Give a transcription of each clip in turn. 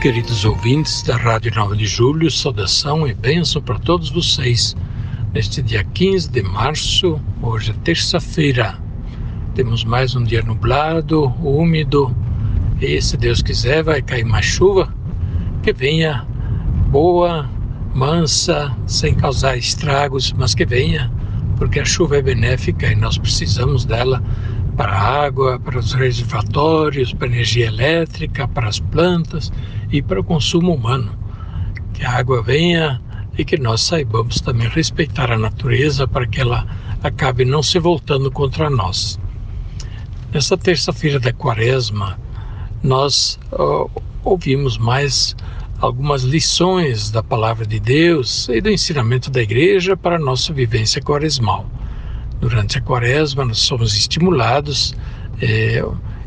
Queridos ouvintes da Rádio 9 de Julho, saudação e bênção para todos vocês. Neste dia 15 de março, hoje é terça-feira, temos mais um dia nublado, úmido, e se Deus quiser vai cair mais chuva, que venha boa, mansa, sem causar estragos, mas que venha, porque a chuva é benéfica e nós precisamos dela para a água, para os reservatórios, para a energia elétrica, para as plantas e para o consumo humano. Que a água venha e que nós saibamos também respeitar a natureza para que ela acabe não se voltando contra nós. Nessa terça-feira da quaresma, nós ouvimos mais algumas lições da palavra de Deus e do ensinamento da igreja para a nossa vivência quaresmal. Durante a quaresma, nós somos estimulados é,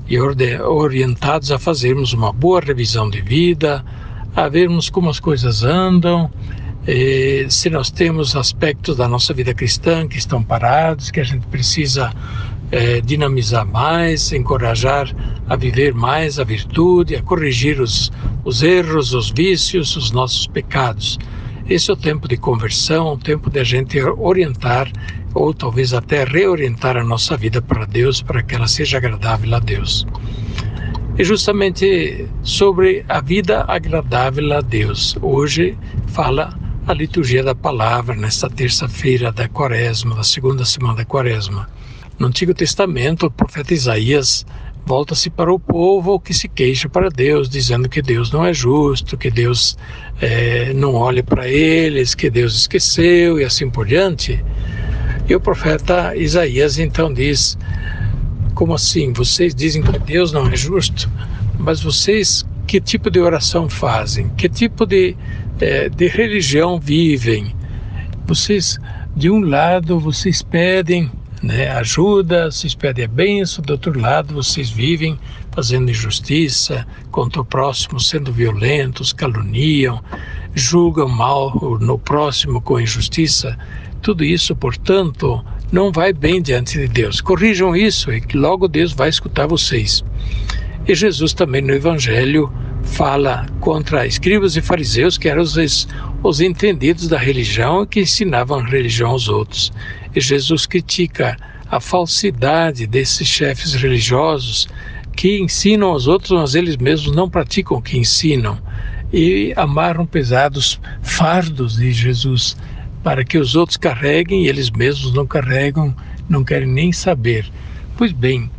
e orientados a fazermos uma boa revisão de vida, a vermos como as coisas andam, se nós temos aspectos da nossa vida cristã que estão parados, que a gente precisa é, dinamizar mais, encorajar a viver mais a virtude, a corrigir os, os erros, os vícios, os nossos pecados. Esse é o tempo de conversão, o tempo de a gente orientar ou talvez até reorientar a nossa vida para Deus, para que ela seja agradável a Deus. E justamente sobre a vida agradável a Deus, hoje fala a liturgia da palavra nesta terça-feira da quaresma, da segunda semana da quaresma. No Antigo Testamento, o profeta Isaías volta-se para o povo que se queixa para Deus, dizendo que Deus não é justo, que Deus é, não olha para eles, que Deus esqueceu e assim por diante. E o profeta Isaías então diz: Como assim? Vocês dizem que Deus não é justo, mas vocês que tipo de oração fazem? Que tipo de, é, de religião vivem? Vocês, de um lado, vocês pedem né, ajuda, vocês pedem a benção, do outro lado, vocês vivem fazendo injustiça contra o próximo, sendo violentos, caluniam, julgam mal no próximo com injustiça. Tudo isso, portanto, não vai bem diante de Deus. Corrijam isso e que logo Deus vai escutar vocês. E Jesus também no Evangelho fala contra escribas e fariseus, que eram os, os entendidos da religião e que ensinavam a religião aos outros. E Jesus critica a falsidade desses chefes religiosos que ensinam aos outros, mas eles mesmos não praticam o que ensinam e amarram pesados fardos de Jesus para que os outros carreguem e eles mesmos não carregam, não querem nem saber. Pois bem,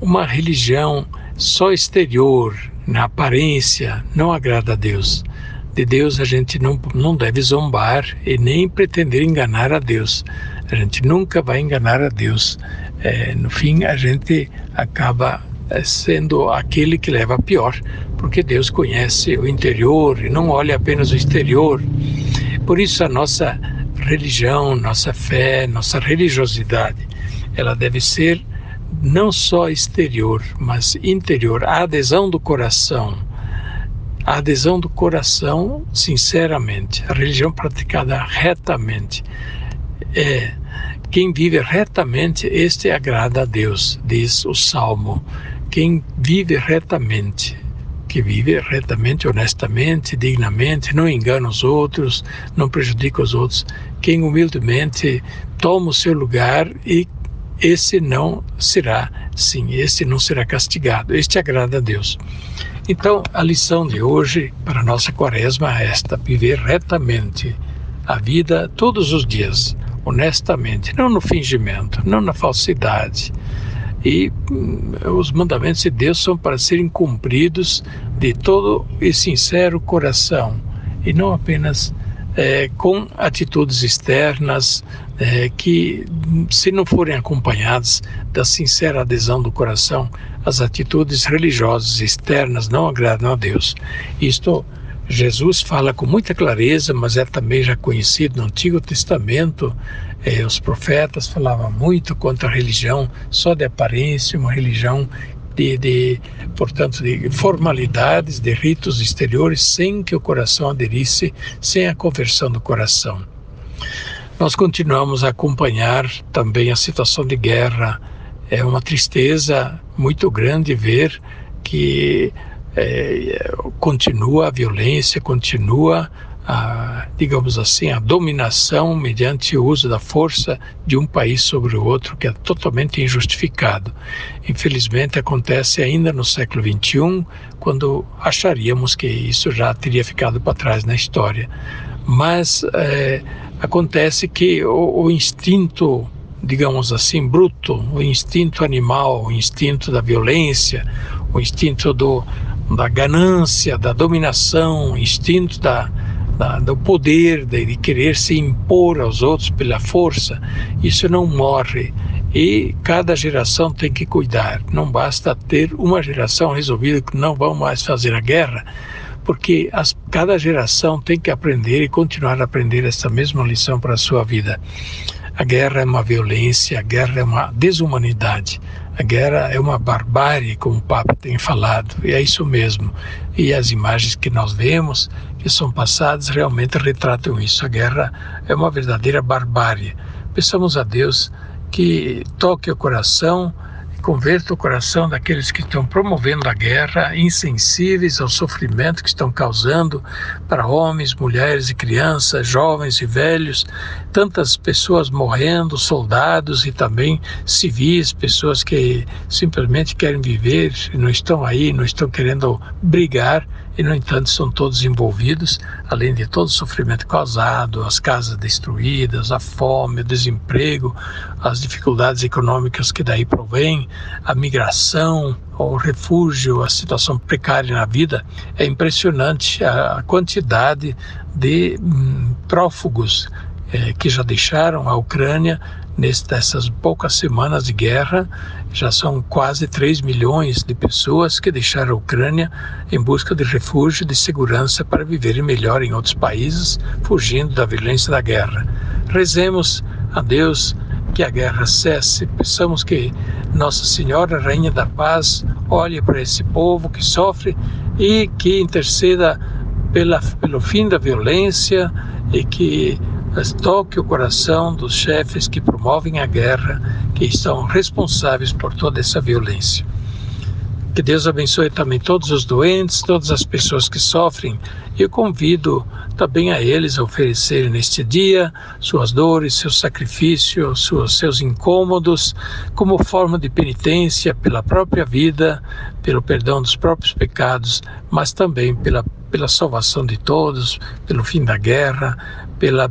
uma religião só exterior, na aparência, não agrada a Deus. De Deus a gente não, não deve zombar e nem pretender enganar a Deus. A gente nunca vai enganar a Deus. É, no fim, a gente acaba sendo aquele que leva a pior, porque Deus conhece o interior e não olha apenas o exterior. Por isso, a nossa religião, nossa fé, nossa religiosidade, ela deve ser não só exterior, mas interior, a adesão do coração. A adesão do coração, sinceramente, a religião praticada retamente. É, quem vive retamente, este agrada a Deus, diz o Salmo. Quem vive retamente, que vive retamente, honestamente, dignamente, não engana os outros, não prejudica os outros, quem humildemente toma o seu lugar e esse não será, sim, esse não será castigado. Este agrada a Deus. Então, a lição de hoje para a nossa quaresma é esta: viver retamente a vida todos os dias, honestamente, não no fingimento, não na falsidade, e hum, os mandamentos de Deus são para serem cumpridos de todo e sincero coração e não apenas é, com atitudes externas é, que, se não forem acompanhadas da sincera adesão do coração, as atitudes religiosas externas não agradam a Deus. Isto Jesus fala com muita clareza, mas é também já conhecido no Antigo Testamento. Eh, os profetas falavam muito contra a religião só de aparência, uma religião de, de, portanto, de formalidades, de ritos exteriores, sem que o coração aderisse, sem a conversão do coração. Nós continuamos a acompanhar também a situação de guerra. É uma tristeza muito grande ver que é, continua a violência, continua a, digamos assim, a dominação mediante o uso da força de um país sobre o outro, que é totalmente injustificado. Infelizmente, acontece ainda no século XXI, quando acharíamos que isso já teria ficado para trás na história. Mas é, acontece que o, o instinto digamos assim, bruto, o instinto animal, o instinto da violência, o instinto do, da ganância, da dominação, instinto da, da, do poder, de, de querer se impor aos outros pela força, isso não morre. E cada geração tem que cuidar. Não basta ter uma geração resolvida que não vão mais fazer a guerra, porque as, cada geração tem que aprender e continuar a aprender essa mesma lição para a sua vida. A guerra é uma violência, a guerra é uma desumanidade. A guerra é uma barbárie, como o Papa tem falado, e é isso mesmo. E as imagens que nós vemos, que são passadas, realmente retratam isso. A guerra é uma verdadeira barbárie. Peçamos a Deus que toque o coração converta o coração daqueles que estão promovendo a guerra, insensíveis ao sofrimento que estão causando para homens, mulheres e crianças, jovens e velhos, tantas pessoas morrendo, soldados e também civis, pessoas que simplesmente querem viver, não estão aí, não estão querendo brigar e, no entanto, são todos envolvidos, além de todo o sofrimento causado, as casas destruídas, a fome, o desemprego, as dificuldades econômicas que daí provém, a migração, o refúgio, a situação precária na vida. É impressionante a quantidade de hum, prófugos eh, que já deixaram a Ucrânia nessas poucas semanas de guerra, já são quase 3 milhões de pessoas que deixaram a Ucrânia em busca de refúgio de segurança para viverem melhor em outros países, fugindo da violência da guerra. Rezemos a Deus que a guerra cesse, peçamos que Nossa Senhora, Rainha da Paz, olhe para esse povo que sofre e que interceda pela, pelo fim da violência e que mas toque o coração dos chefes que promovem a guerra, que estão responsáveis por toda essa violência. Que Deus abençoe também todos os doentes, todas as pessoas que sofrem. E convido também a eles a oferecerem neste dia suas dores, seu sacrifício, seus, seus incômodos, como forma de penitência pela própria vida, pelo perdão dos próprios pecados, mas também pela, pela salvação de todos, pelo fim da guerra, pela,